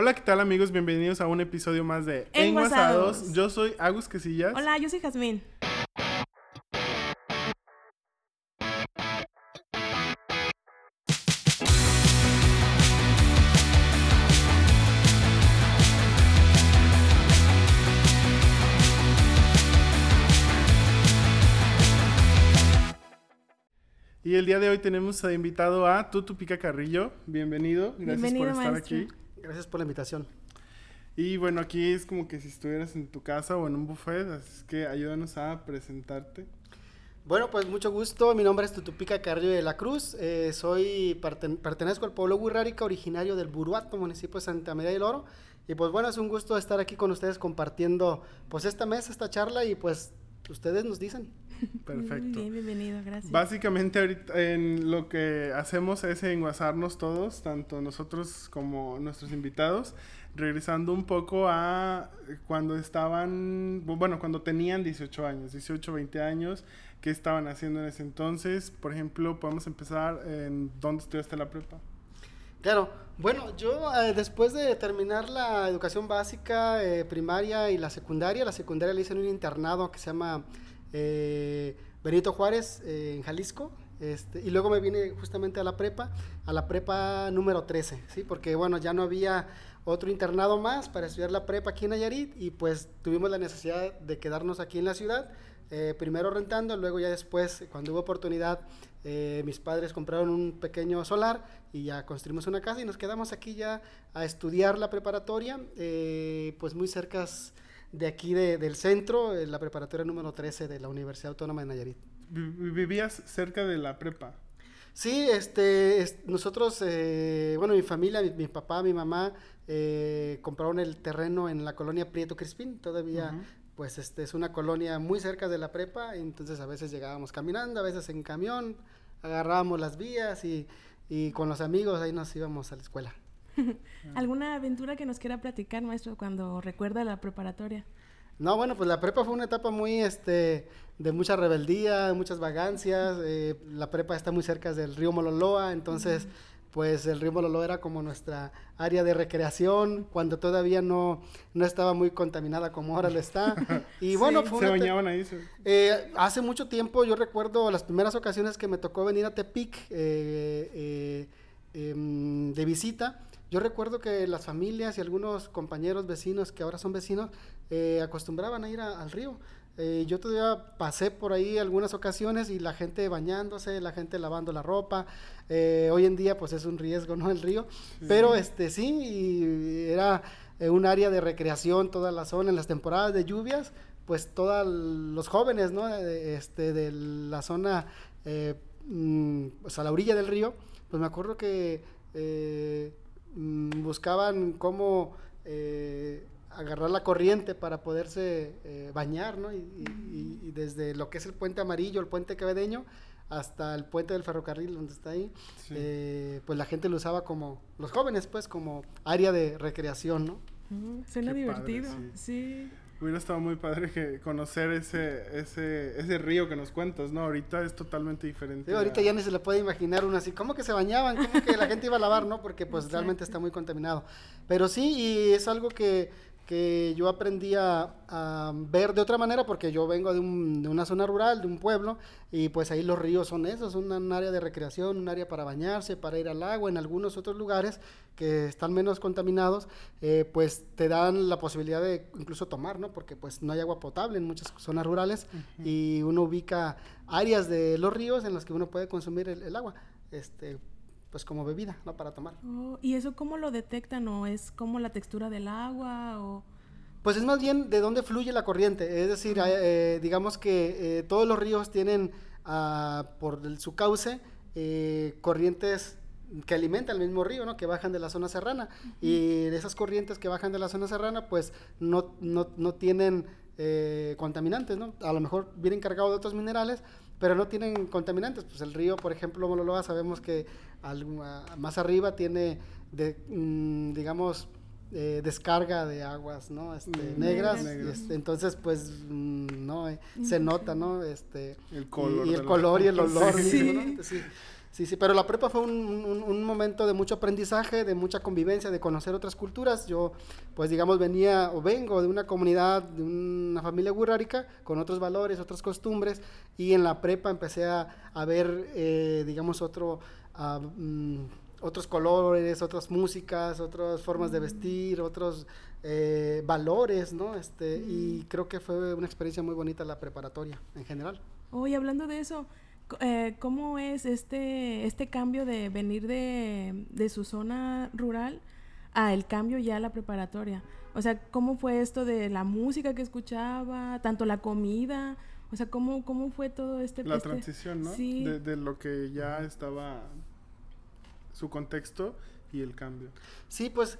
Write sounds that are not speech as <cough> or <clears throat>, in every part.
Hola, ¿qué tal amigos? Bienvenidos a un episodio más de Enguasados. Enguasados. Yo soy Agus Quesillas. Hola, yo soy Jazmín. Y el día de hoy tenemos a invitado a Tutu Pica Carrillo. Bienvenido. Gracias Bienvenido, por estar maestro. aquí. Gracias por la invitación. Y bueno, aquí es como que si estuvieras en tu casa o en un buffet, así que ayúdanos a presentarte. Bueno, pues mucho gusto. Mi nombre es Tutupica Carrillo de la Cruz. Eh, soy perten- pertenezco al pueblo Huirrárica, originario del Buruato, municipio de Santa María del Oro. Y pues bueno, es un gusto estar aquí con ustedes compartiendo pues esta mesa, esta charla y pues ustedes nos dicen. <laughs> Perfecto. Muy bien, bienvenido, gracias. Básicamente ahorita en lo que hacemos es enguasarnos todos, tanto nosotros como nuestros invitados, regresando un poco a cuando estaban, bueno, cuando tenían 18 años, 18, 20 años, qué estaban haciendo en ese entonces. Por ejemplo, podemos empezar en dónde estudiaste la prepa. Claro, bueno, yo eh, después de terminar la educación básica, eh, primaria y la secundaria, la secundaria la hice en un internado que se llama eh, Benito Juárez, eh, en Jalisco, este, y luego me vine justamente a la prepa, a la prepa número 13, ¿sí? Porque bueno, ya no había otro internado más para estudiar la prepa aquí en Nayarit y pues tuvimos la necesidad de quedarnos aquí en la ciudad, eh, primero rentando, luego ya después, cuando hubo oportunidad, mis padres compraron un pequeño solar y ya construimos una casa y nos quedamos aquí ya a estudiar la preparatoria, pues muy cerca de aquí de- del centro, eh, la preparatoria número 13 de la Universidad Autónoma de Nayarit. Vi- vi- Vivías cerca de la prepa. Sí, este, es- nosotros, eh, bueno, mi familia, mi, mi papá, mi mamá, eh, compraron el terreno en la colonia Prieto Crispín, todavía, pues, este, es una colonia muy cerca de la prepa, entonces a veces llegábamos caminando, a veces en camión, agarrábamos las vías y, y con los amigos ahí nos íbamos a la escuela. <laughs> ¿Alguna aventura que nos quiera platicar, maestro, cuando recuerda la preparatoria? No, bueno, pues la prepa fue una etapa muy, este, de mucha rebeldía, muchas vagancias. eh, la prepa está muy cerca del río Mololoa, entonces, pues el río Mololoa era como nuestra área de recreación, cuando todavía no, no estaba muy contaminada como ahora lo está. <laughs> Y bueno, fue Se bañaban ahí. se- eh, hace mucho tiempo yo recuerdo las primeras ocasiones que me tocó venir a Tepic eh, eh, em, de visita. Yo recuerdo que las familias y algunos compañeros vecinos que ahora son vecinos eh, acostumbraban a ir a- al río. Eh, yo todavía pasé por ahí algunas ocasiones y la gente bañándose, la gente lavando la ropa. Eh, hoy en día pues es un riesgo, ¿no? El río. Pero este sí, y era un área de recreación toda la zona en las temporadas de lluvias pues todos los jóvenes, ¿no? De, este, de la zona, eh, mm, pues a la orilla del río, pues me acuerdo que eh, mm, buscaban cómo eh, agarrar la corriente para poderse eh, bañar, ¿no? Y, y- y desde lo que es el puente amarillo, el puente quevedeño, hasta el puente del ferrocarril donde está ahí, Sí. eh, pues la gente lo usaba como, los jóvenes pues como área de recreación, ¿no? Suena Qué padre, divertido. sí. sí. Hubiera estado muy padre que conocer ese, ese, ese río que nos cuentas, ¿no? Ahorita es totalmente diferente. Sí, ahorita a- ya ni se le puede imaginar uno así, ¿cómo que se bañaban? ¿Cómo que la gente iba a lavar? No, porque pues <laughs> realmente está muy contaminado. Pero sí, y es algo que, que yo aprendí a, a ver de otra manera, porque yo vengo de, un- de una zona rural, de un pueblo, y pues ahí los ríos son esos, son un área de recreación, un área para bañarse, para ir al agua, en algunos otros lugares que están menos contaminados, eh, pues te dan la posibilidad de incluso tomar, ¿no? Porque pues no hay agua potable en muchas zonas rurales y uno ubica áreas de los ríos en las que uno puede consumir el, el agua, este, pues como bebida, ¿no? Para tomar. Oh, ¿Y eso cómo lo detectan? ¿O es como la textura del agua? O... Pues es más bien de dónde fluye la corriente, es decir, eh, eh, digamos que eh, todos los ríos tienen ah, por el- su cauce eh, corrientes que alimentan el mismo río, ¿no? Que bajan de la zona serrana. Y esas corrientes que bajan de la zona serrana, pues no, no, no tienen eh, contaminantes, ¿no? A lo mejor vienen cargados de otros minerales, pero no tienen contaminantes. Pues el río, por ejemplo, Mololoa, sabemos que al- más arriba tiene, de, mm, digamos, eh, descarga de aguas, ¿no? Este, Mm, negras. negras. este, entonces, pues, mm, no, eh, se nota, ¿no? Este, El y- color y, de el la- color y el olor. <laughs> Sí. mismo, ¿no? Sí. Sí, sí, pero la prepa fue un, un- un momento de mucho aprendizaje, de mucha convivencia, de conocer otras culturas. Yo, pues digamos, venía o vengo de una comunidad, de una familia wurrárica, con otros valores, otras costumbres, y en la prepa empecé a, a ver, eh, digamos, otro, ah, mm, otros colores, otras músicas, otras formas de vestir, otros eh, valores, ¿no? Este, Y creo que fue una experiencia muy bonita la preparatoria en general. Oye, hablando de eso, eh, ¿cómo es este, este cambio de venir de, de su zona rural a el cambio ya a la preparatoria? O sea, ¿cómo fue esto de la música que escuchaba, tanto la comida? O sea, ¿cómo, cómo fue todo este... La este- transición, ¿no? Sí. De, de lo que ya estaba su contexto y el cambio. Sí, pues,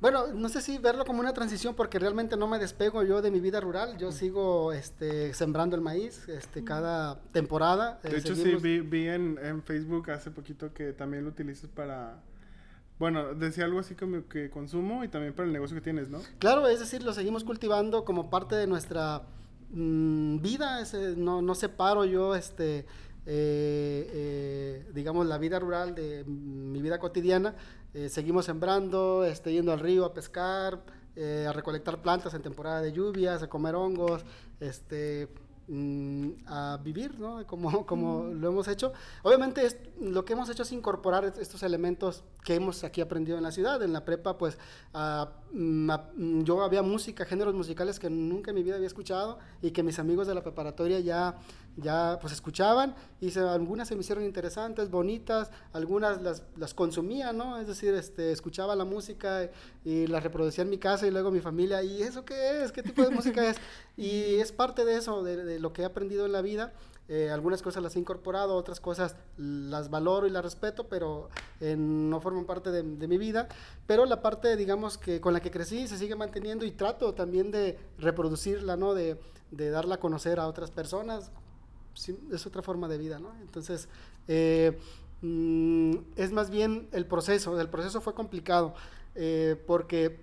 bueno, no sé si verlo como una transición porque realmente no me despego yo de mi vida rural. Yo sigo este, sembrando el maíz este, cada temporada. eh, De hecho, seguimos- sí, vi, vi en, en Facebook hace poquito que también lo utilizas para... Bueno, decía algo así como que consumo y también para el negocio que tienes, ¿no? Claro, es decir, lo seguimos cultivando como parte de nuestra mm, vida. ese- no, no separo yo, este, eh, eh, digamos, la vida rural de mi vida cotidiana. Eh, seguimos sembrando, este, yendo al río a pescar, eh, a recolectar plantas en temporada de lluvias, a comer hongos, este, a vivir, ¿no? Como, como lo hemos hecho. Obviamente es- lo que hemos hecho es incorporar est- estos elementos que hemos aquí aprendido en la ciudad. En la prepa, pues, ah, mm, ah, mm, yo había música, géneros musicales que nunca en mi vida había escuchado y que mis amigos de la preparatoria ya, ya pues, escuchaban y se- algunas se me hicieron interesantes, bonitas, algunas las, las consumía, ¿no? Es decir, este, escuchaba la música y las reproducía en mi casa y luego mi familia, ¿y eso qué es? ¿Qué tipo de música es? <laughs> Y es parte de eso, de, de lo que he aprendido en la vida. Eh, algunas cosas las he incorporado, otras cosas las valoro y las respeto, pero eh, no forman parte de, de mi vida. Pero la parte, digamos, que con la que crecí se sigue manteniendo y trato también de reproducirla, ¿no? De, de darla a conocer a otras personas. Sí, es otra forma de vida, ¿no? Entonces, eh, mm, es más bien el proceso. El proceso fue complicado eh, porque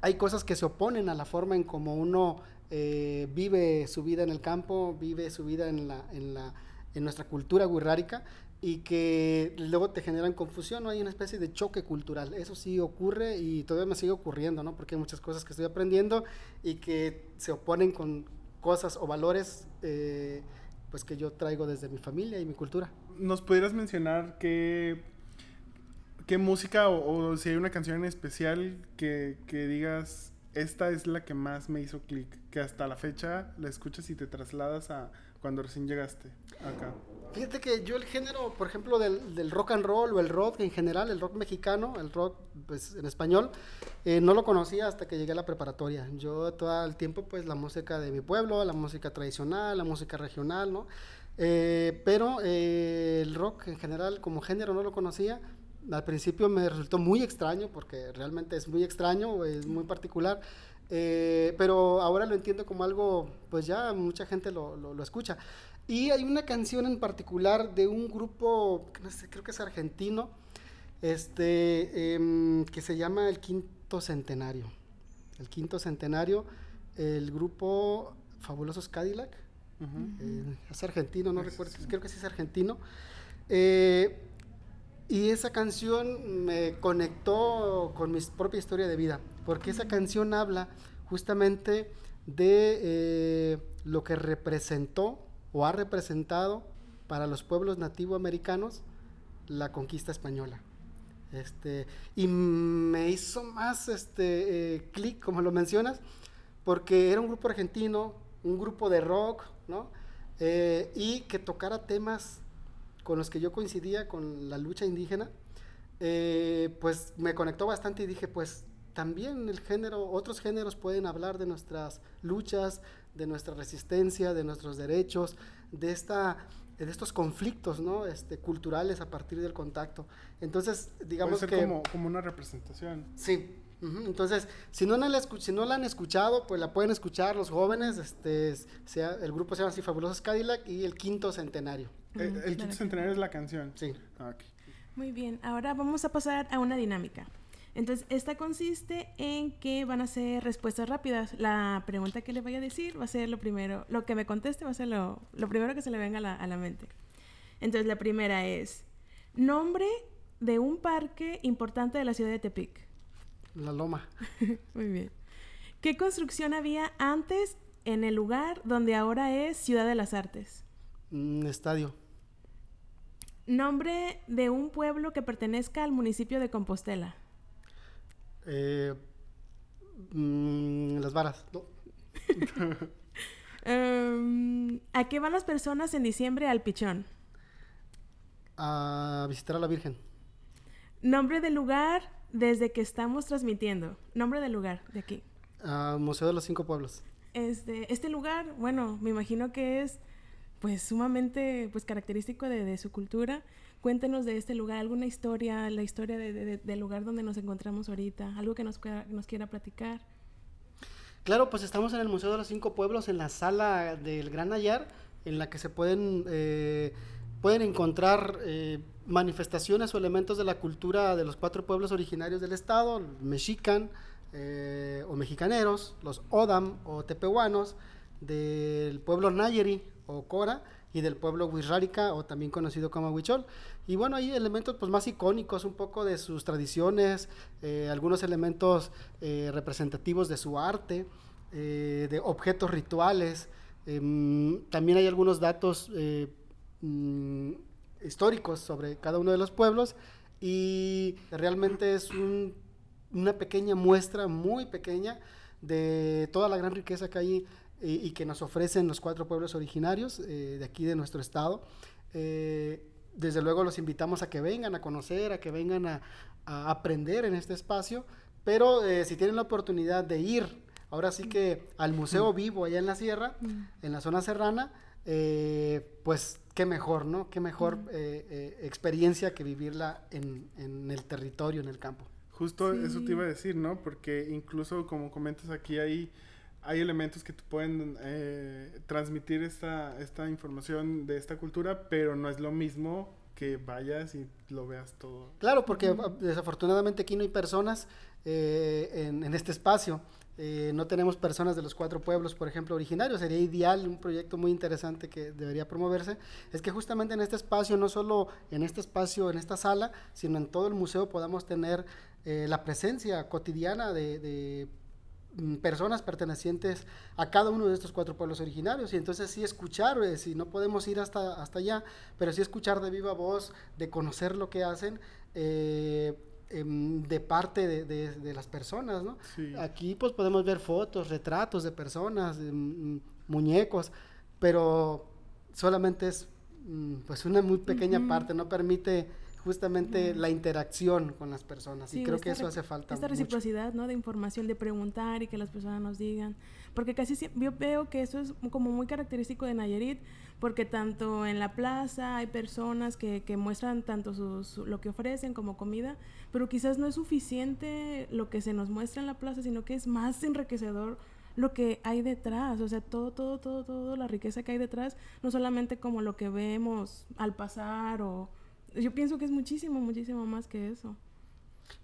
hay cosas que se oponen a la forma en como uno eh, vive su vida en el campo, vive su vida en, la, en, la, en nuestra cultura guirrárica y que luego te generan confusión, ¿no? Hay una especie de choque cultural. Eso sí ocurre y todavía me sigue ocurriendo, ¿no? Porque hay muchas cosas que estoy aprendiendo y que se oponen con cosas o valores eh, pues que yo traigo desde mi familia y mi cultura. ¿Nos pudieras mencionar qué, qué música o, o si hay una canción en especial que, que digas, esta es la que más me hizo clic, que hasta la fecha la escuchas y te trasladas a cuando recién llegaste acá? Fíjate que yo el género, por ejemplo, del, del rock and roll o el rock en general, el rock mexicano, el rock pues, en español, eh, no lo conocía hasta que llegué a la preparatoria. Yo todo el tiempo, pues la música de mi pueblo, la música tradicional, la música regional, ¿no? Eh, pero eh, el rock en general como género no lo conocía. Al principio me resultó muy extraño porque realmente es muy extraño, es muy particular. Eh, pero ahora lo entiendo como algo, pues ya mucha gente lo, lo, lo escucha. Y hay una canción en particular de un grupo, no sé, creo que es argentino, este, em, que se llama El Quinto Centenario. El Quinto Centenario, el grupo Fabulosos Cadillac. Eh, es argentino, no recuerdo, creo que sí es argentino. Eh, y esa canción me conectó con mi propia historia de vida, porque esa canción habla justamente de eh, lo que representó o ha representado para los pueblos nativoamericanos la conquista española. Este, y me hizo más este, eh, clic, como lo mencionas, porque era un grupo argentino, un grupo de rock, ¿no? Eh, y que tocara temas con los que yo coincidía con la lucha indígena, eh, pues me conectó bastante y dije, pues también el género, otros géneros pueden hablar de nuestras luchas, de nuestra resistencia, de nuestros derechos, de esta de estos conflictos ¿no? este, culturales a partir del contacto. Entonces, digamos Puede ser que... como, como una representación. Sí. Entonces, si no, la si no la han escuchado, pues la pueden escuchar los jóvenes. Este, sea, el grupo se llama así Fabulosos Cadillac y el quinto centenario. Eh, el quinto que- centenario es la canción. Sí. Ah, ok. Muy bien, ahora vamos a pasar a una dinámica. Entonces, esta consiste en que van a ser respuestas rápidas. La pregunta que le vaya a decir va a ser lo primero, lo que me conteste va a ser lo, lo primero que se le venga a la, a la mente. Entonces, la primera es, Nombre de un parque importante de la ciudad de Tepic. La Loma. <laughs> Muy bien. ¿Qué construcción había antes en el lugar donde ahora es Ciudad de las Artes? Un estadio. Nombre de un pueblo que pertenezca al municipio de Compostela. Eh, mm, las varas. No. <laughs> Em, ¿A qué van las personas en diciembre al Pichón? A visitar a la Virgen. Nombre del lugar desde que estamos transmitiendo. Nombre del lugar de aquí. Al Museo de los Cinco Pueblos. Este, este lugar, bueno, me imagino que es pues sumamente pues característico de, su cultura. Cuéntenos de este lugar, alguna historia, la historia de- de- del lugar donde nos encontramos ahorita, algo que nos, quiera- nos quiera platicar. Claro, pues estamos en el Museo de los Cinco Pueblos, en la sala del Gran Ayar, en la que se pueden, eh, pueden encontrar eh, manifestaciones o elementos de la cultura de los cuatro pueblos originarios del estado, mexican eh, o mexicaneros, los odam o tepehuanos, del pueblo Nayeri o Cora y del pueblo Huizrárica o también conocido como Huichol. Y bueno, hay elementos pues más icónicos, un poco de sus tradiciones, eh, algunos elementos eh, representativos de su arte, eh, de objetos rituales. Em, también hay algunos datos mm, históricos sobre cada uno de los pueblos y realmente es un- una pequeña muestra, muy pequeña, de toda la gran riqueza que hay y, y que nos ofrecen los cuatro pueblos originarios eh, de aquí de nuestro estado. Eh, desde luego los invitamos a que vengan a conocer, a que vengan a, a aprender en este espacio, pero eh, si tienen la oportunidad de ir, ahora sí que al Museo Vivo allá en la sierra, en la zona serrana, eh, pues qué mejor, ¿no? Qué mejor eh, eh, experiencia que vivirla en, en el territorio, en el campo. Justo eso Sí. te iba a decir, ¿no? Porque incluso como comentas aquí hay, hay elementos que te pueden eh, transmitir esta, esta información de esta cultura, pero no es lo mismo que vayas y lo veas todo. Claro, porque ah, desafortunadamente aquí no hay personas eh, en, en este espacio. Eh, no tenemos personas de los cuatro pueblos, por ejemplo, originarios. Sería ideal, un proyecto muy interesante que debería promoverse. Es que justamente en este espacio, no solo en este espacio, en esta sala, sino en todo el museo podamos tener eh, la presencia cotidiana de, de, personas pertenecientes a cada uno de estos cuatro pueblos originarios y entonces sí escuchar, eh, si no podemos ir hasta, hasta allá, pero sí escuchar de viva voz, de conocer lo que hacen eh, em, de parte de, de- de las personas, ¿no? Sí. Aquí pues podemos ver fotos, retratos de personas, de, mm, muñecos, pero solamente es mm, pues una muy pequeña parte, no permite justamente la interacción con las personas y creo que eso hace falta Esta mucho. reciprocidad, ¿no? De información, de preguntar y que las personas nos digan. Porque casi siempre, yo veo que eso es como muy característico de Nayarit, porque tanto en la plaza hay personas que, que muestran tanto su- su- lo que ofrecen como comida, pero quizás no es suficiente lo que se nos muestra en la plaza, sino que es más enriquecedor lo que hay detrás, o sea, todo, todo, todo, todo, la riqueza que hay detrás, no solamente como lo que vemos al pasar o... Yo pienso que es muchísimo, muchísimo más que eso.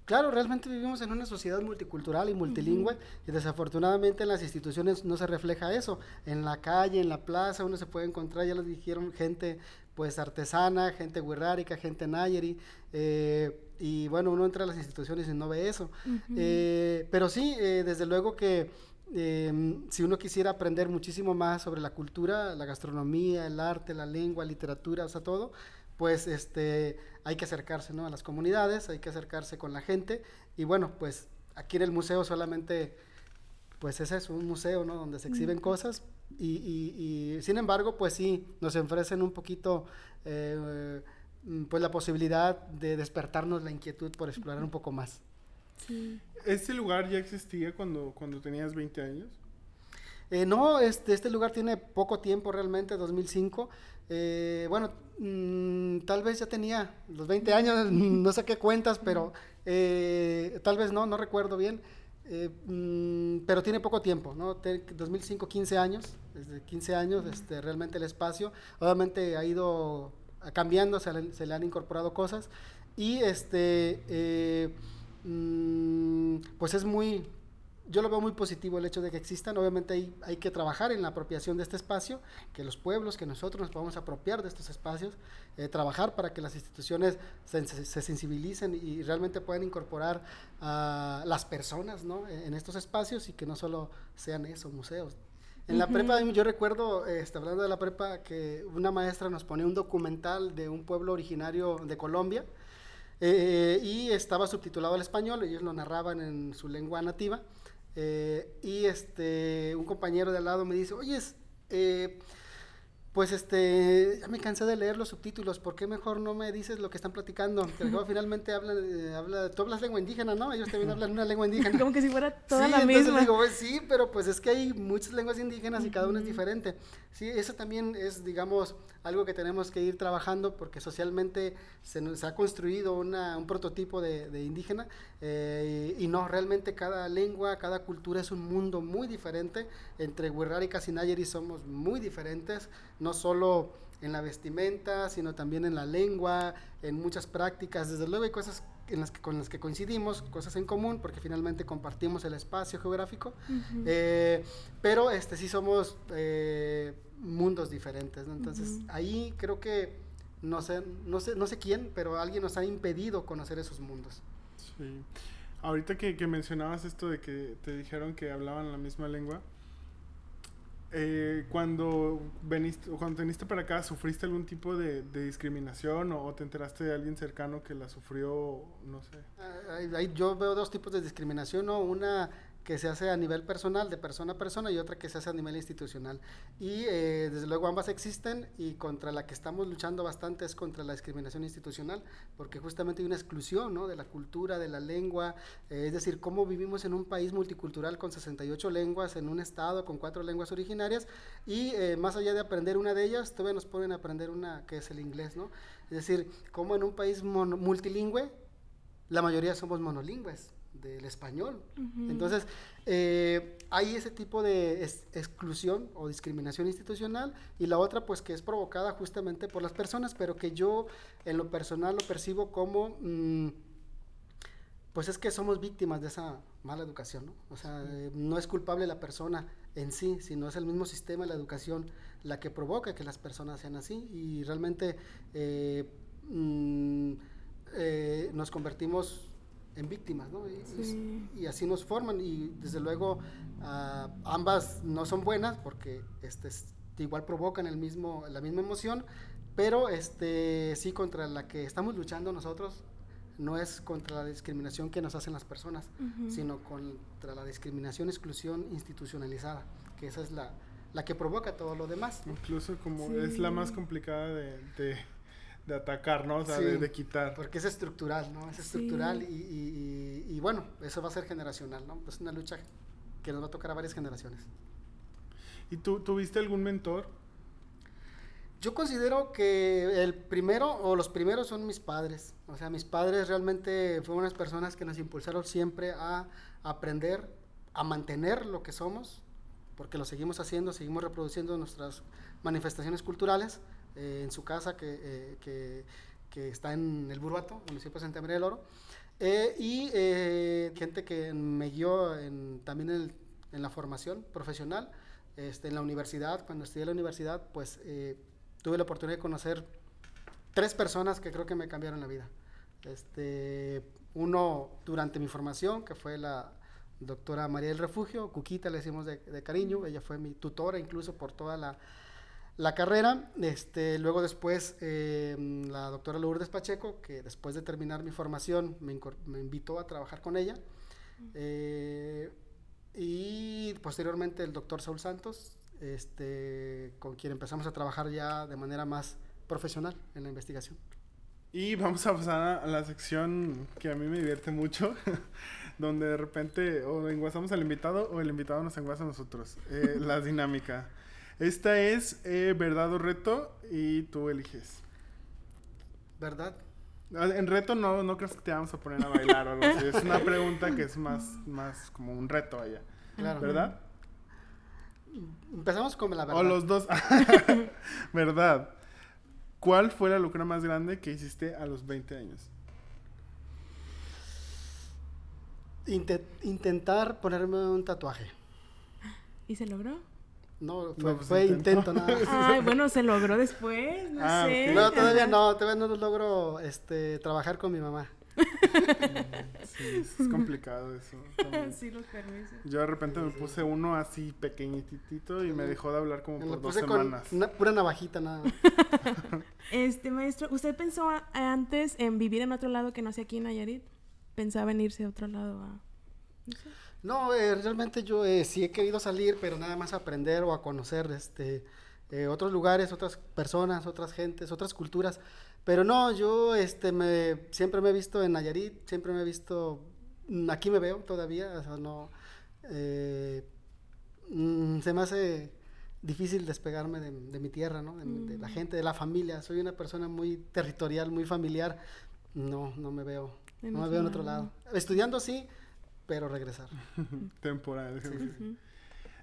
Claro, realmente vivimos en una sociedad multicultural y multilingüe y desafortunadamente en las instituciones no se refleja eso. En la calle, en la plaza, uno se puede encontrar, ya les dijeron, gente pues artesana, gente guerrárica, gente nayeri, eh, y bueno, uno entra a las instituciones y no ve eso. Eh, pero sí, eh, desde luego que eh, si uno quisiera aprender muchísimo más sobre la cultura, la gastronomía, el arte, la lengua, literatura, o sea, todo, pues este, hay que acercarse ¿no? a las comunidades, hay que acercarse con la gente. Y bueno, pues aquí en el museo solamente, pues ese es un museo, ¿no? Donde se exhiben cosas. Y, y- y, sin embargo, pues sí, nos ofrecen un poquito, eh, pues la posibilidad de despertarnos la inquietud por explorar un poco más. Sí. ¿Este lugar ya existía cuando, cuando tenías 20 años? Eh, no, este, este lugar tiene poco tiempo realmente, 2005. Eh, bueno, mm, tal vez ya tenía los 20 años, <laughs> no sé qué cuentas, pero eh, tal vez no, no recuerdo bien. Mm, pero tiene poco tiempo, ¿no? Te- 2005, 15 años, desde 15 años este, realmente el espacio. Obviamente ha ido cambiando, se le, se le han incorporado cosas y este, mm, pues es muy, yo lo veo muy positivo el hecho de que existan. Obviamente hay, hay que trabajar en la apropiación de este espacio, que los pueblos, que nosotros nos podamos apropiar de estos espacios, eh, trabajar para que las instituciones se, se, sensibilicen y realmente puedan incorporar a las personas ¿no? en estos espacios y que no solo sean eso, museos. En la prepa, yo recuerdo, este, hablando de la prepa, que una maestra nos ponía un documental de un pueblo originario de Colombia eh, y estaba subtitulado al español, ellos lo narraban en su lengua nativa. Eh, y este, un compañero de al lado me dice, oye, eh, pues este, ya me cansé de leer los subtítulos, ¿por qué mejor no me dices lo que están platicando? Que luego <laughs> finalmente habla, eh, habla, tú hablas lengua indígena, ¿no? Ellos también hablan una lengua indígena. Como que si fuera toda sí, la entonces misma. digo, pues, sí, pero pues es que hay muchas lenguas indígenas y cada una es diferente. Sí, eso también es, digamos, algo que tenemos que ir trabajando porque socialmente se, se ha construido una, un prototipo de, de indígena eh, y, y, no, realmente cada lengua, cada cultura es un mundo muy diferente. Entre Wirrari y Casinayeri somos muy diferentes, no solo en la vestimenta, sino también en la lengua, en muchas prácticas. Desde luego hay cosas en las que, con las que coincidimos, cosas en común, porque finalmente compartimos el espacio geográfico, uh -huh. eh, pero este, sí somos eh, mundos diferentes. ¿no? Entonces uh -huh. ahí creo que, no sé, no, sé, no sé quién, pero alguien nos ha impedido conocer esos mundos. Sí. Ahorita que, que mencionabas esto de que te dijeron que hablaban la misma lengua, eh, cuando veniste cuando viniste para acá, ¿sufriste algún tipo de, discriminación o, te enteraste de alguien cercano que la sufrió? No sé. Uh, yo veo dos tipos de discriminación, ¿no? Una que se hace a nivel personal, de persona a persona, y otra que se hace a nivel institucional. Y eh, desde luego ambas existen y contra la que estamos luchando bastante es contra la discriminación institucional, porque justamente hay una exclusión ¿no? de la cultura, de la lengua, eh, es decir, cómo vivimos en un país multicultural con 68 lenguas, en un estado con cuatro lenguas originarias, y eh, más allá de aprender una de ellas, todavía nos ponen a aprender una que es el inglés, ¿no? Es decir, como en un país multilingüe, la mayoría somos monolingües del español. Uh -huh. Entonces, eh, hay ese tipo de ex exclusión o discriminación institucional y la otra, pues, que es provocada justamente por las personas, pero que yo en lo personal lo percibo como, mmm, pues es que somos víctimas de esa mala educación, ¿no? O sea, eh, no es culpable la persona en sí, sino es el mismo sistema de la educación la que provoca que las personas sean así y realmente eh, mmm, nos convertimos en víctimas, ¿no? Y, sí. y, así nos forman y desde luego uh, ambas no son buenas porque este, igual provocan el mismo, la misma emoción, pero este, sí contra la que estamos luchando nosotros no es contra la discriminación que nos hacen las personas, uh -huh. sino contra la discriminación, exclusión institucionalizada, que esa es la, la que provoca todo lo demás. Incluso como sí. es la más complicada de, de de atacar, ¿no? O sea, sí, de, de, quitar. Porque es estructural, ¿no? Es estructural sí. y, y, y, y, bueno, eso va a ser generacional, ¿no? Es una lucha que nos va a tocar a varias generaciones. ¿Y tú tuviste algún mentor? Yo considero que el primero o los primeros son mis padres. O sea, mis padres realmente fueron unas personas que nos impulsaron siempre a aprender, a mantener lo que somos, porque lo seguimos haciendo, seguimos reproduciendo nuestras manifestaciones culturales eh, en su casa que, eh, que, que, está en el Burbato, municipio de Santa María del Oro, eh, y gente que me guió en, también en, el, en, la formación profesional, este, en la universidad, cuando estudié en la universidad, pues tuve la oportunidad de conocer tres personas que creo que me cambiaron la vida. Este, uno durante mi formación, que fue la doctora María del Refugio, Cuquita le decimos de, de cariño, ella fue mi tutora incluso por toda la la carrera, este, luego después eh, la doctora Lourdes Pacheco, que después de terminar mi formación me, me invitó a trabajar con ella, eh, y posteriormente el doctor Saúl Santos, este, con quien empezamos a trabajar ya de manera más profesional en la investigación. Y vamos a pasar a la sección que a mí me divierte mucho, <laughs> donde de repente o enguasamos al invitado o el invitado nos enguasa a nosotros, eh, la dinámica. Esta es eh, verdad o reto y tú eliges. ¿Verdad? En reto no, no crees que te vamos a poner a bailar o algo así. Es una pregunta que es más, más como un reto allá. Claro. ¿Verdad? Empezamos con la verdad. O los dos. <laughs> ¿Verdad? ¿Cuál fue la locura más grande que hiciste a los 20 años? intentar ponerme un tatuaje. ¿Y se logró? No, fue, pues fue intento nada. Ay, bueno, se logró después, no ah, sé. No, todavía no, todavía no logro este, trabajar con mi mamá. sí, es <laughs> complicado eso. Sí, los permisos. Yo de repente me puse uno así pequeñitito y me dejó de hablar como por dos semanas. una pura navajita nada. <laughs> este maestro, ¿usted pensó antes en vivir en otro lado que no sea aquí en Nayarit? ¿Pensaba en irse a otro lado a... No, eh, realmente yo eh, sí he querido salir, pero nada más aprender o a conocer este, eh, otros lugares, otras personas, otras gentes, otras culturas. Pero no, yo este, me, siempre me he visto en Nayarit, siempre me he visto, mm, aquí me veo todavía, o sea, no, mm, se me hace difícil despegarme de, mi tierra, ¿no? De, la mm. gente, de la familia. Soy una persona muy territorial, muy familiar. No, no me veo, no me veo en otro lado. Estudiando sí, pero regresar. <laughs> Temporal.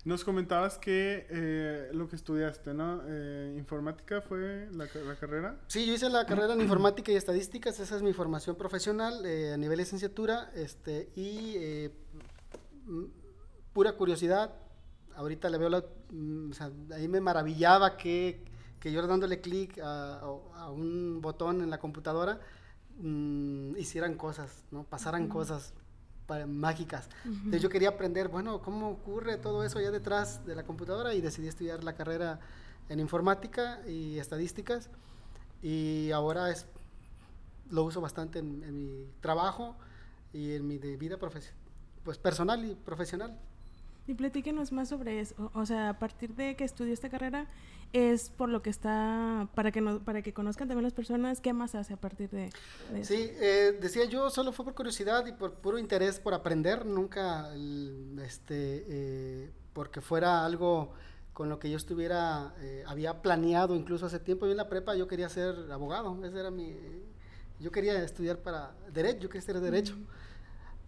Nos comentabas que eh, lo que estudiaste, ¿no? Eh, ¿Informática fue la, carrera? Sí, yo hice la carrera en informática y estadísticas, esa es mi formación profesional eh, a nivel licenciatura, este, y pura curiosidad, ahorita le veo la, mm, o sea, ahí me maravillaba que, que yo dándole clic a, a, un botón en la computadora, mm, hicieran cosas, ¿no? Pasaran cosas mágicas. Entonces yo quería aprender, bueno, cómo ocurre todo eso allá detrás de la computadora y decidí estudiar la carrera en informática y estadísticas y ahora es lo uso bastante en, mi trabajo y en mi vida pues personal y profesional. Y platíquenos más sobre eso. O sea, a partir de que estudió esta carrera, es por lo que está, para que, no, para que conozcan también las personas, ¿qué más hace a partir de, eso? Sí, eh, decía yo, solo fue por curiosidad y por puro interés por aprender, nunca este, eh, porque fuera algo con lo que yo estuviera, eh, había planeado incluso hace tiempo, yo en la prepa yo quería ser abogado, ese era mi, yo quería estudiar para derecho, yo quería estudiar derecho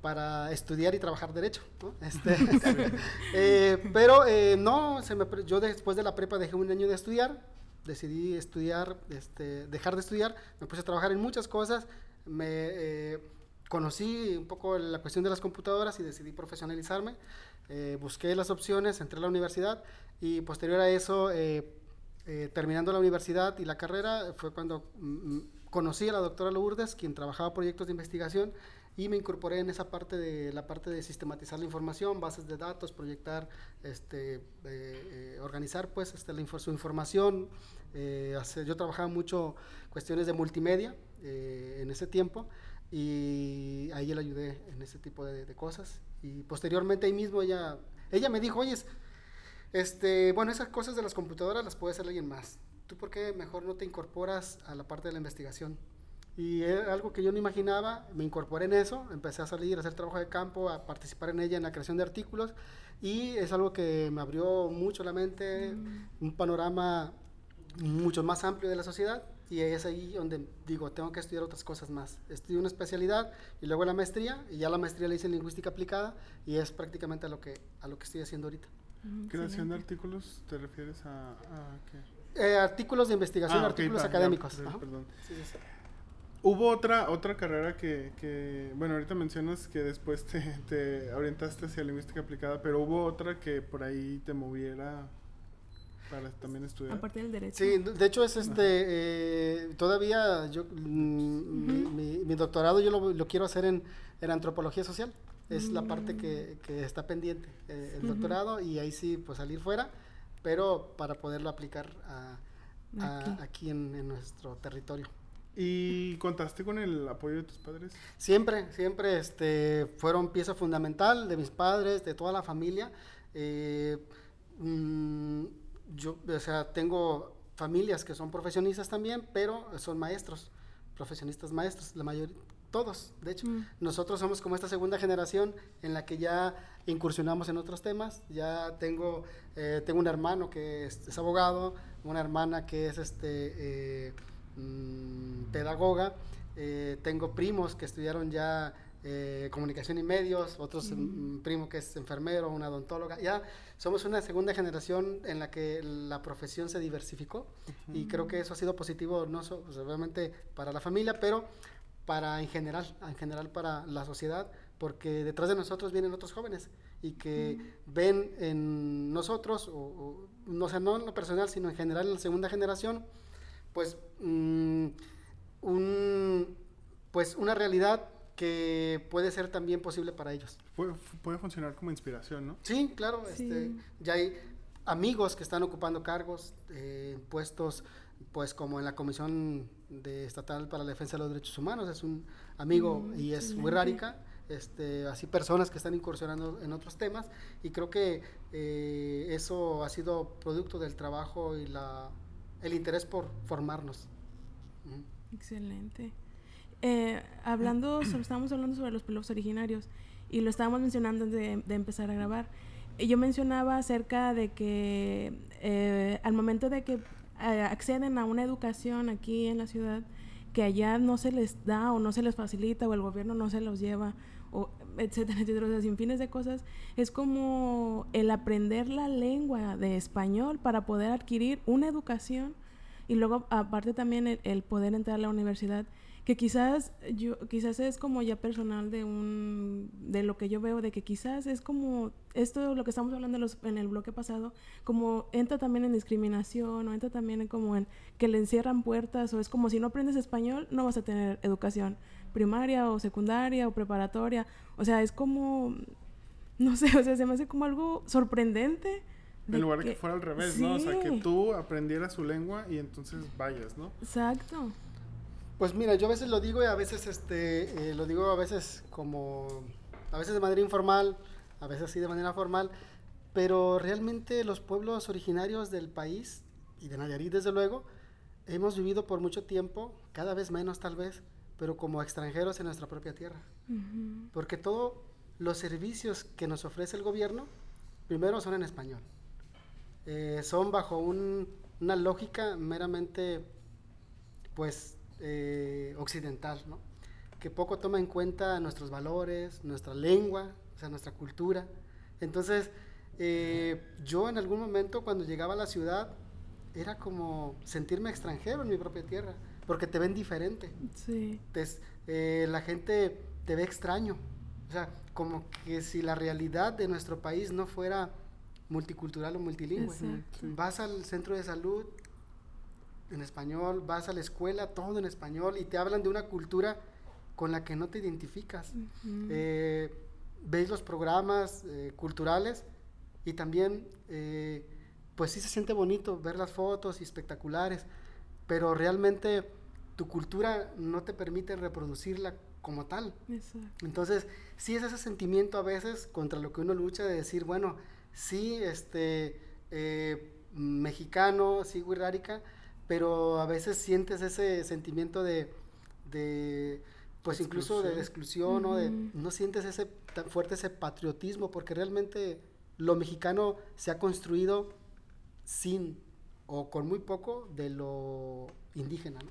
para estudiar y trabajar derecho. Este, <laughs> <laughs> eh, pero eh, no, se me, yo después de la prepa dejé un año de estudiar, decidí estudiar, este, dejar de estudiar, me puse a trabajar en muchas cosas, me eh, conocí un poco la cuestión de las computadoras y decidí profesionalizarme, busqué las opciones, entré a la universidad y posterior a eso, terminando la universidad y la carrera, fue cuando mm, mm, conocí a la doctora Lourdes, quien trabajaba proyectos de investigación y me incorporé en esa parte de la parte de sistematizar la información, bases de datos, proyectar, este, eh, eh, organizar pues este, la su información. Eh, yo trabajaba mucho cuestiones de multimedia en ese tiempo y ahí le ayudé en ese tipo de, cosas. Y posteriormente ahí mismo ella, ella me dijo, oye, este, bueno, esas cosas de las computadoras las puede hacer alguien más. ¿Tú por qué mejor no te incorporas a la parte de la investigación? Y era algo que yo no imaginaba, me incorporé en eso, empecé a salir, a hacer trabajo de campo, a participar en ella, en la creación de artículos, y es algo que me abrió mucho la mente, mm. un panorama mucho más amplio de la sociedad, y es ahí donde digo, tengo que estudiar otras cosas más. Estudié una especialidad y luego la maestría, y ya la maestría la hice en lingüística aplicada, y es prácticamente a lo que, a lo que estoy haciendo ahorita. Mm, ¿Creación de artículos te refieres a, qué? Eh, artículos de investigación, ah, artículos académicos. perdón. Sí, sí. Hubo otra, otra carrera que, que, bueno, ahorita mencionas que después te, <laughs> te, orientaste hacia lingüística aplicada, pero hubo otra que por ahí te moviera para también estudiar. Aparte del derecho. Sí, de hecho es este, eh, todavía yo, mm, mi, doctorado yo lo, quiero hacer en, en, antropología social, es la parte que, que está pendiente, eh, el doctorado, y ahí sí, pues salir fuera, pero para poderlo aplicar a, aquí, en, en nuestro territorio. ¿Y contaste con el apoyo de tus padres? Siempre, siempre este, fueron pieza fundamental de mis padres, de toda la familia. Eh, mm, yo, o sea, tengo familias que son profesionistas también, pero son maestros, profesionistas maestros, la mayoría, todos, de hecho. Mm. Nosotros somos como esta segunda generación en la que ya incursionamos en otros temas. Ya tengo, eh, tengo un hermano que es, es, abogado, una hermana que es este... Eh, Mm, pedagoga. Eh, tengo primos que estudiaron ya eh, comunicación y medios, otros mm. primo que es enfermero, una odontóloga. Ya somos una segunda generación en la que la profesión se diversificó y creo que eso ha sido positivo no solamente pues, para la familia, pero para en general, en general para la sociedad, porque detrás de nosotros vienen otros jóvenes y que ven en nosotros, o, no sé, no en lo personal, sino en general en la segunda generación, pues, mm, un, pues una realidad que puede ser también posible para ellos. Puede, puede funcionar como inspiración, ¿no? Sí, claro, Este, ya hay amigos que están ocupando cargos, eh, puestos, pues como en la Comisión de Estatal para la Defensa de los Derechos Humanos, es un amigo mm, y es muy rárica, este, así personas que están incursionando en otros temas y creo que eh, eso ha sido producto del trabajo y la, el interés por formarnos. Excelente. Eh, hablando, <clears throat> estábamos hablando sobre los pueblos originarios y lo estábamos mencionando antes de, empezar a grabar. Yo mencionaba acerca de que eh, al momento de que eh, acceden a una educación aquí en la ciudad, que allá no se les da o no se les facilita o el gobierno no se los lleva, o etcétera, <laughs> etcétera, o sea, sin fines de cosas, es como el aprender la lengua de español para poder adquirir una educación y luego aparte también el poder entrar a la universidad que quizás yo quizás es como ya personal de un de lo que yo veo de que quizás es como esto lo que estamos hablando en, los, en el bloque pasado como entra también en discriminación o entra también en como en que le encierran puertas o es como si no aprendes español no vas a tener educación primaria o secundaria o preparatoria o sea es como no sé o sea se me hace como algo sorprendente en lugar de que, fuera al revés, ¿no? O sea, que tú aprendieras su lengua y entonces vayas, ¿no? Exacto. Pues mira, yo a veces lo digo y a veces este, eh, lo digo a veces como, a veces de manera informal, a veces sí de manera formal, pero realmente los pueblos originarios del país y de Nayarit desde luego, hemos vivido por mucho tiempo, cada vez menos tal vez, pero como extranjeros en nuestra propia tierra. Porque todos los servicios que nos ofrece el gobierno, primero son en español. Eh, son bajo una lógica meramente, pues, eh, occidental, ¿no? que poco toma en cuenta nuestros valores, nuestra lengua, o sea, nuestra cultura. Entonces, eh, yo en algún momento cuando llegaba a la ciudad era como sentirme extranjero en mi propia tierra, porque te ven diferente. Sí. Eh, la gente te ve extraño. O sea, como que si la realidad de nuestro país no fuera multicultural o multilingüe. Vas al centro de salud en español, vas a la escuela, todo en español, y te hablan de una cultura con la que no te identificas. Eh, ves los programas eh, culturales y también, eh, pues sí se siente bonito ver las fotos y espectaculares, pero realmente tu cultura no te permite reproducirla como tal. Entonces, sí es ese sentimiento a veces contra lo que uno lucha de decir, bueno, sí, este, mexicano, sí, Wirrárica, pero a veces sientes ese sentimiento de, pues incluso de exclusión, ¿no? De, no sientes ese tan fuerte ese patriotismo, porque realmente lo mexicano se ha construido sin o con muy poco de lo indígena, ¿no?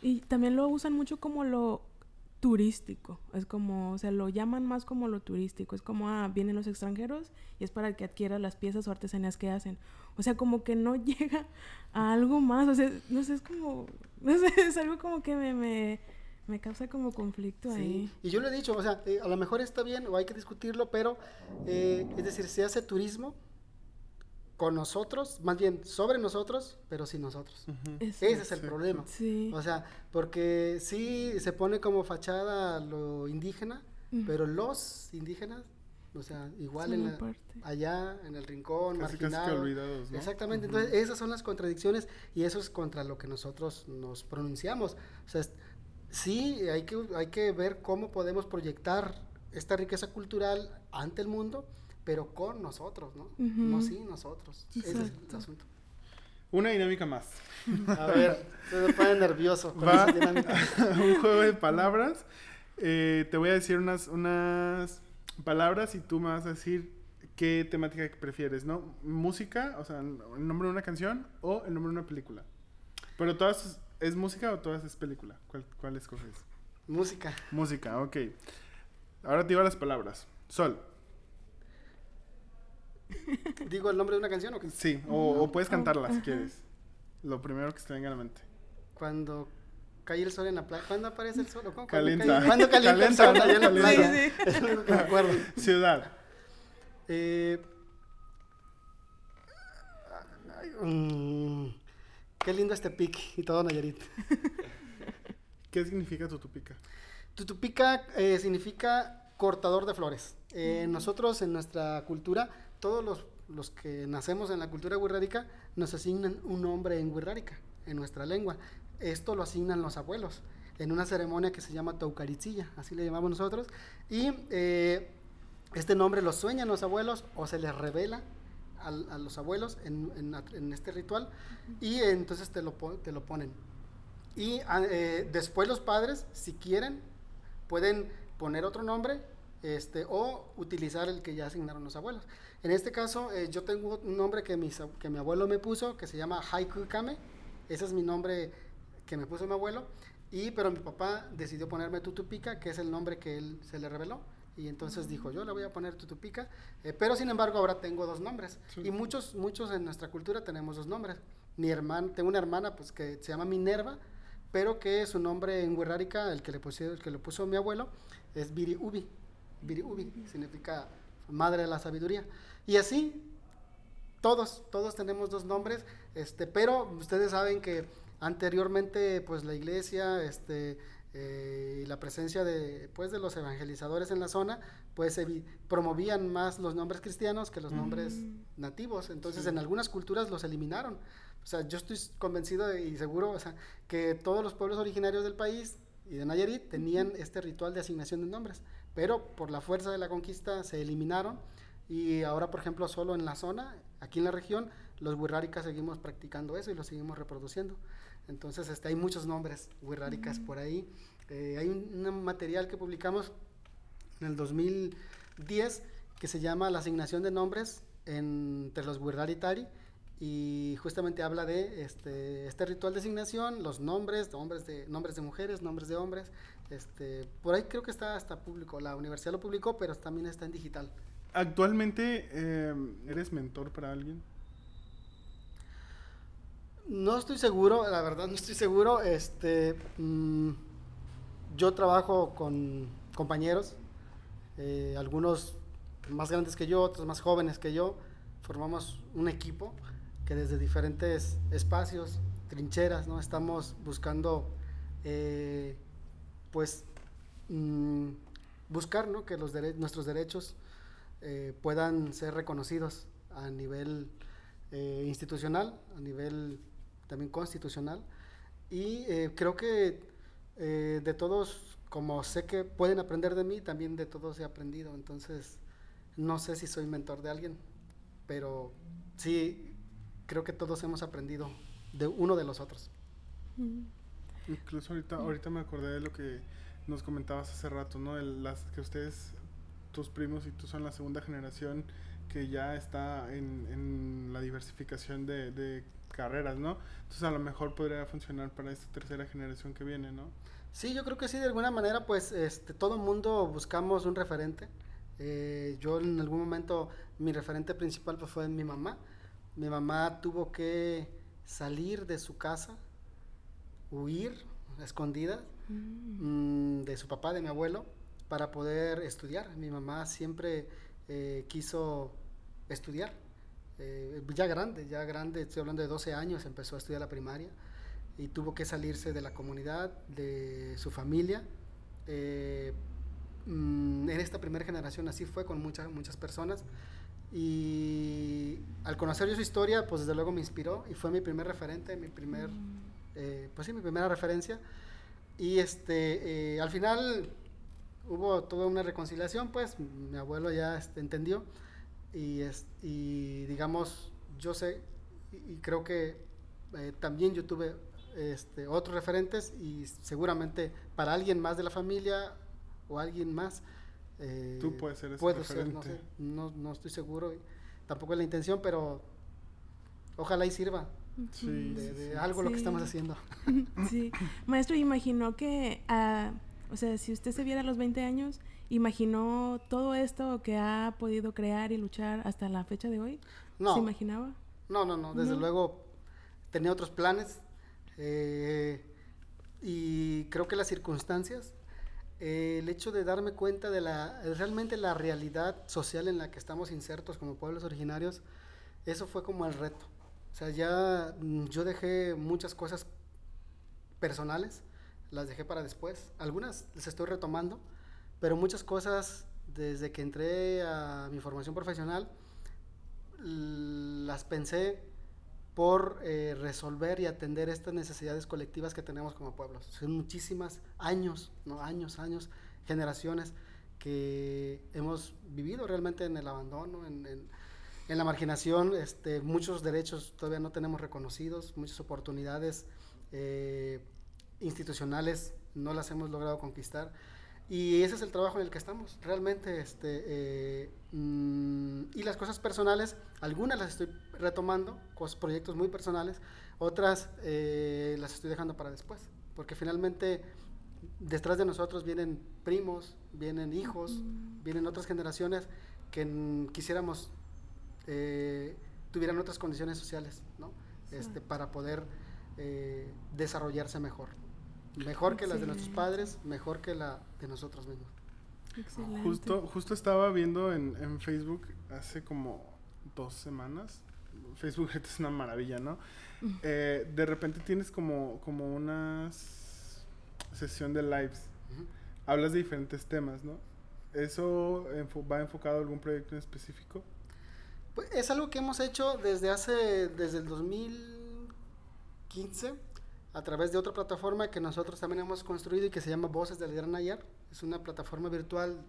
Y también lo usan mucho como lo turístico. Es como, o sea, lo llaman más como lo turístico. Es como, ah, vienen los extranjeros y es para que adquiera las piezas o artesanías que hacen. O sea, como que no <laughs> llega a algo más. O sea, no sé, es como, <laughs> no sé, es algo como que me, me, causa como conflicto sí. ahí. Y yo le he dicho, o sea, eh, a lo mejor está bien o hay que discutirlo, pero, eh, es decir, se hace turismo con nosotros, más bien sobre nosotros, pero sin nosotros. Ese es el problema. O sea, porque sí se pone como fachada lo indígena, pero los indígenas, o sea, igual en allá en el rincón, casi, olvidados, Exactamente. Entonces, esas son las contradicciones y eso es contra lo que nosotros nos pronunciamos. O sea, sí hay que hay que ver cómo podemos proyectar esta riqueza cultural ante el mundo pero con nosotros, ¿no? No sí, nosotros. Ese es el asunto. Una dinámica más. A ver, se me pone nervioso con esa dinámica. <laughs> un juego de palabras. Eh, te voy a decir unas, unas palabras y tú me vas a decir qué temática prefieres, ¿no? Música, o sea, el nombre de una canción o el nombre de una película. Pero todas es música o todas es película. ¿Cuál, cuál escoges? Música. Música, ok. Ahora te digo las palabras. Sol. <laughs> ¿Digo el nombre de una canción o qué? Sí, o, puedes cantarla si quieres. Lo primero que se te venga a la mente. Cuando cae el sol en la playa. ¿Cuándo aparece el sol? ¿O ¿Cuándo Calienta. cae- ¿Cuándo calienta el sol en la playa? Sí, Es lo único que me acuerdo. Ciudad. Eh, ay, mm, qué lindo este pic y todo Nayarit. <laughs> ¿Qué significa tutupica? Tutupica eh, significa cortador de flores. Eh, Nosotros en nuestra cultura, todos los, los que nacemos en la cultura wixárika nos asignan un nombre en wixárika, en nuestra lengua. Esto lo asignan los abuelos en una ceremonia que se llama Taucaritzilla, así le llamamos nosotros. Y eh, este nombre lo sueñan los abuelos o se les revela a, los abuelos en, en- en este ritual y entonces te lo, te lo ponen. Y ah, eh, después los padres, si quieren, pueden poner otro nombre este, o utilizar el que ya asignaron los abuelos. En este caso, eh, yo tengo un nombre que, mis que mi abuelo me puso, que se llama Haiku Kame. Ese es mi nombre que me puso mi abuelo. Y, pero mi papá decidió ponerme Tutupica, que es el nombre que él se le reveló. Y entonces dijo, yo le voy a poner Tutupica. Eh, pero sin embargo, ahora tengo dos nombres. Sí. Y muchos, muchos en nuestra cultura tenemos dos nombres. Mi hermana, tengo una hermana pues, que se llama Minerva, pero que su nombre en Wixárika, el que le puso, el que le puso mi abuelo, es Biri Ubi. Biri Ubi significa madre de la sabiduría. Y así, todos, todos tenemos dos nombres, este, pero ustedes saben que anteriormente, pues la iglesia, este, eh, y la presencia de, pues, de los evangelizadores en la zona, pues promovían más los nombres cristianos que los nombres Mm. nativos. Entonces, Sí. en algunas culturas los eliminaron. O sea, yo estoy convencido y seguro, o sea, que todos los pueblos originarios del país y de Nayarit tenían este ritual de asignación de nombres, pero por la fuerza de la conquista se eliminaron y ahora, por ejemplo, solo en la zona, aquí en la región, los wixárikas seguimos practicando eso y lo seguimos reproduciendo. Entonces, este, hay muchos nombres wixárikas por ahí. Eh, hay un, un material que publicamos en el 2010 que se llama La asignación de nombres entre los Wirraritari y justamente habla de este, este ritual de asignación, los nombres, nombres de, nombres de mujeres, nombres de hombres. Este, por ahí creo que está hasta público, la universidad lo publicó, pero también está en digital. Actualmente, eh, ¿eres mentor para alguien? No estoy seguro, la verdad no estoy seguro. Este, mm, yo trabajo con compañeros, eh, algunos más grandes que yo, otros más jóvenes que yo. Formamos un equipo que desde diferentes espacios, trincheras, ¿no? Estamos buscando, eh, pues, mm, buscar, ¿no? Que los nuestros derechos eh, puedan ser reconocidos a nivel eh, institucional, a nivel también constitucional. Y eh, creo que de todos, como sé que pueden aprender de mí, también de todos he aprendido. Entonces, no sé si soy mentor de alguien, pero sí creo que todos hemos aprendido de uno de los otros. Incluso ahorita, ahorita me acordé de lo que nos comentabas hace rato, ¿no? El- las que ustedes, tus primos y tú son la segunda generación que ya está en, en la diversificación de, de carreras, ¿no? Entonces a lo mejor podría funcionar para esta tercera generación que viene, ¿no? Sí, yo creo que sí, de alguna manera, pues este, todo mundo buscamos un referente. Eh, yo en algún momento, mi referente principal pues, fue mi mamá. Mi mamá tuvo que salir de su casa, huir, a escondida, Mm. mm, de su papá, de mi abuelo, para poder estudiar. Mi mamá siempre eh, quiso estudiar. Eh, ya grande, ya grande, estoy hablando de 12 años, empezó a estudiar la primaria y tuvo que salirse de la comunidad, de su familia. Eh, mm, en esta primera generación así fue con muchas, muchas personas. Y al conocer yo su historia, pues desde luego me inspiró y fue mi primer referente, mi primer, eh, pues sí, mi primera referencia. Y este, eh, al final hubo toda una reconciliación, pues mi abuelo ya este, entendió y, es, y digamos, yo sé y, y creo que eh, también yo tuve este, otros referentes y seguramente para alguien más de la familia o alguien más. eh, Tú puedes ser ese puedo ser, no, sé, referente. no, no estoy seguro, tampoco es la intención, pero ojalá y sirva Sí, de, sí. algo lo que estamos haciendo. <laughs> Sí. Maestro, imaginó que, ah, o sea, si usted se viera a los 20 años, imaginó todo esto que ha podido crear y luchar hasta la fecha de hoy. No. ¿Se imaginaba? No, no, no, desde No. luego tenía otros planes. eh, y creo que las circunstancias, eh, el hecho de darme cuenta de la, realmente la realidad social en la que estamos insertos como pueblos originarios, eso fue como el reto. O sea, ya mm, yo dejé muchas cosas personales, las dejé para después. Algunas las estoy retomando, pero muchas cosas desde que entré a mi formación profesional las pensé por eh, resolver y atender estas necesidades colectivas que tenemos como pueblos. Son muchísimas años, ¿no? años, años, generaciones que hemos vivido realmente en el abandono, en, en, la marginación, este, muchos derechos todavía no tenemos reconocidos, muchas oportunidades eh, institucionales no las hemos logrado conquistar. Y ese es el trabajo en el que estamos, realmente. Este, eh, mm, y las cosas personales, algunas las estoy retomando, proyectos muy personales, otras eh, las estoy dejando para después, porque finalmente detrás de nosotros vienen primos, vienen hijos, vienen otras generaciones que quisiéramos eh, tuvieran otras condiciones sociales, ¿no? Este, para poder desarrollarse mejor. Mejor que las de nuestros padres, mejor que la de nosotros mismos. Excelente. Justo, justo estaba viendo en, en Facebook hace como dos semanas. Facebook <laughs> es una maravilla, ¿no? Eh, de repente tienes como, como una sesión de lives. Hablas de diferentes temas, ¿no? ¿Eso va enfocado a algún proyecto en específico? Pues es algo que hemos hecho desde hace, desde el 2015 a través de otra plataforma que nosotros también hemos construido y que se llama Voces del Gran Ayer. Es una plataforma virtual,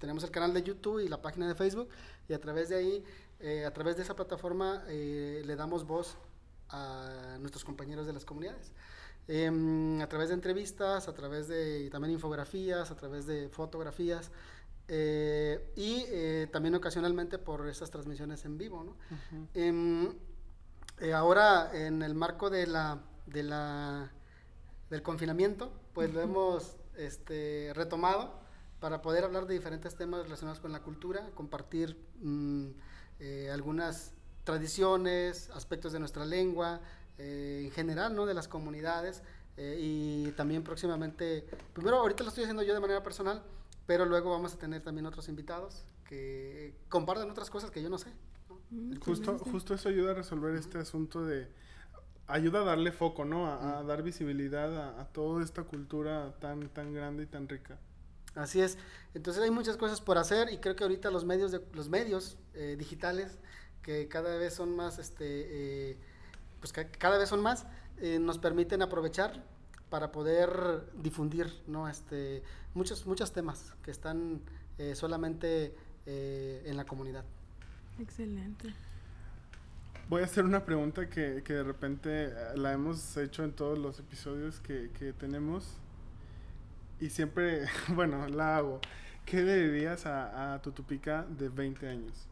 tenemos el canal de YouTube y la página de Facebook y a través de ahí, eh, a través de esa plataforma eh, le damos voz a nuestros compañeros de las comunidades. Em, a través de entrevistas, a través de también infografías, a través de fotografías eh, y también ocasionalmente por esas transmisiones en vivo. ¿no? Em, ahora, en el marco de la de la, del confinamiento, pues lo hemos este, retomado para poder hablar de diferentes temas relacionados con la cultura, compartir mm, eh, algunas tradiciones, aspectos de nuestra lengua, eh, en general, ¿no? De las comunidades eh, y también próximamente, primero ahorita lo estoy haciendo yo de manera personal, pero luego vamos a tener también otros invitados que compartan otras cosas que yo no sé. Mm, justo, justo eso ayuda a resolver este asunto de ayuda a darle foco, ¿no? A, dar visibilidad a, toda esta cultura tan, tan grande y tan rica. Así es. Entonces hay muchas cosas por hacer y creo que ahorita los medios, de, los medios eh, digitales, que cada vez son más, este, eh, pues cada vez son más, eh, nos permiten aprovechar para poder difundir, ¿no? Este, muchos, muchos temas que están solamente en la comunidad. Excelente. Voy a hacer una pregunta que, que, de repente eh, la hemos hecho en todos los episodios que, que tenemos y siempre, <laughs> bueno, la hago. ¿Qué le dirías a, a tu tupica de 20 años?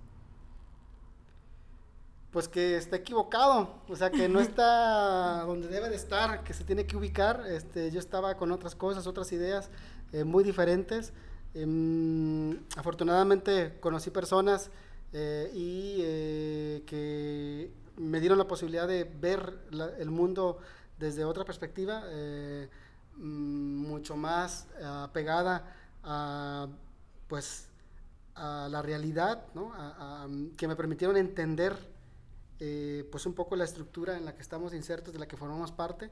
Pues que está equivocado, o sea, que no está donde debe de estar, que se tiene que ubicar. Este, yo estaba con otras cosas, otras ideas eh, muy diferentes. Em, afortunadamente conocí personas eh, y eh, que me dieron la posibilidad de ver el mundo desde otra perspectiva, mm, mucho más apegada a, pues, a la realidad, ¿no? que me permitieron entender pues un poco la estructura en la que estamos insertos, de la que formamos parte,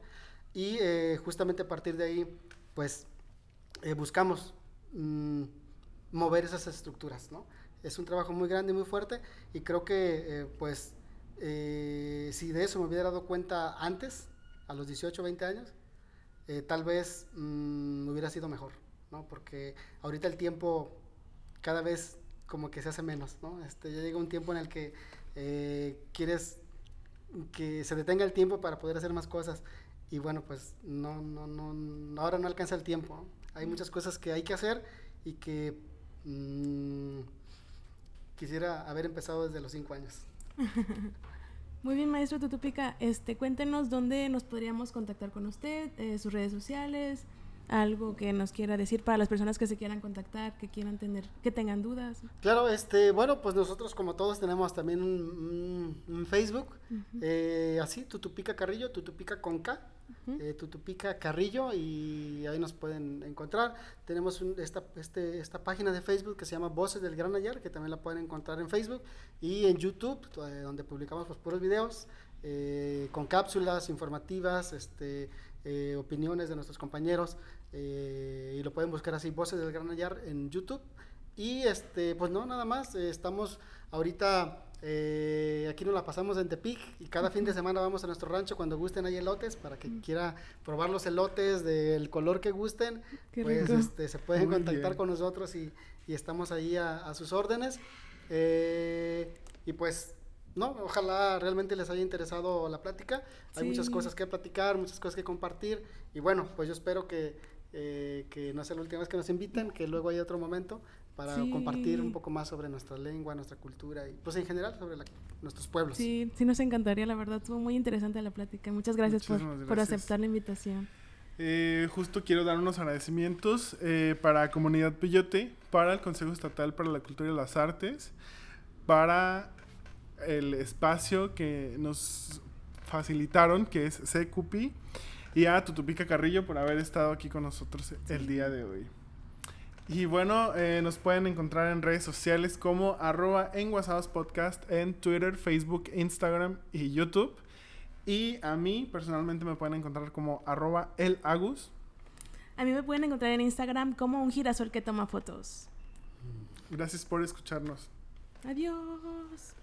y justamente a partir de ahí, pues buscamos mm, mover esas estructuras, ¿no? es un trabajo muy grande y muy fuerte y creo que eh, pues eh, si de eso me hubiera dado cuenta antes, a los 18, 20 años, eh, tal vez mm, hubiera sido mejor, ¿no? Porque ahorita el tiempo cada vez como que se hace menos, ¿no? Este, ya llega un tiempo en el que quieres que se detenga el tiempo para poder hacer más cosas y bueno, pues no, no, no, ahora no alcanza el tiempo, Hay muchas cosas que hay que hacer y que... Mm, quisiera haber empezado desde los cinco años. <laughs> Muy bien, maestro Tutupica. Este, cuéntenos dónde nos podríamos contactar con usted, eh, sus redes sociales. Algo que nos quiera decir para las personas que se quieran contactar, que quieran tener, que tengan dudas. Claro, este, bueno, pues nosotros como todos tenemos también un, Facebook, eh, así, Tutupica Carrillo, Tutupica con K, eh, Tutupica Carrillo y ahí nos pueden encontrar. Tenemos esta, este, esta página de Facebook que se llama Voces del Gran Ayar, que también la pueden encontrar en Facebook y en YouTube, eh, donde publicamos pues, puros videos. con cápsulas informativas, este, opiniones de nuestros compañeros. Eh, y lo pueden buscar así, Voces del Gran Ayar en YouTube. Y este, pues no, nada más, eh, estamos ahorita, eh, aquí nos la pasamos en Tepic y cada fin de semana vamos a nuestro rancho cuando gusten hay elotes, para que quiera probar los elotes del color que gusten, pues este, se pueden contactar con nosotros y, y, estamos ahí a, sus órdenes. y pues no, ojalá realmente les haya interesado la plática. Hay muchas cosas que platicar, muchas cosas que compartir. Y bueno, pues yo espero que eh, que no sea la última vez que nos invitan, que luego haya otro momento para compartir un poco más sobre nuestra lengua, nuestra cultura y pues en general sobre nuestros pueblos. Sí, sí nos encantaría, la verdad, estuvo muy interesante la plática. Muchas gracias, por, aceptar la invitación. Eh, justo quiero dar unos agradecimientos eh, para Comunidad Pillote, para el Consejo Estatal para la Cultura y las Artes, para el espacio que nos facilitaron, que es CQP y a Tutupica Carrillo por haber estado aquí con nosotros el día de hoy. Y bueno, eh, nos pueden encontrar en redes sociales como arroba en Podcast en Twitter, Facebook, Instagram y YouTube. Y a mí personalmente me pueden encontrar como arroba el Agus. A mí me pueden encontrar en Instagram como un girasol que toma fotos. Gracias por escucharnos. Adiós.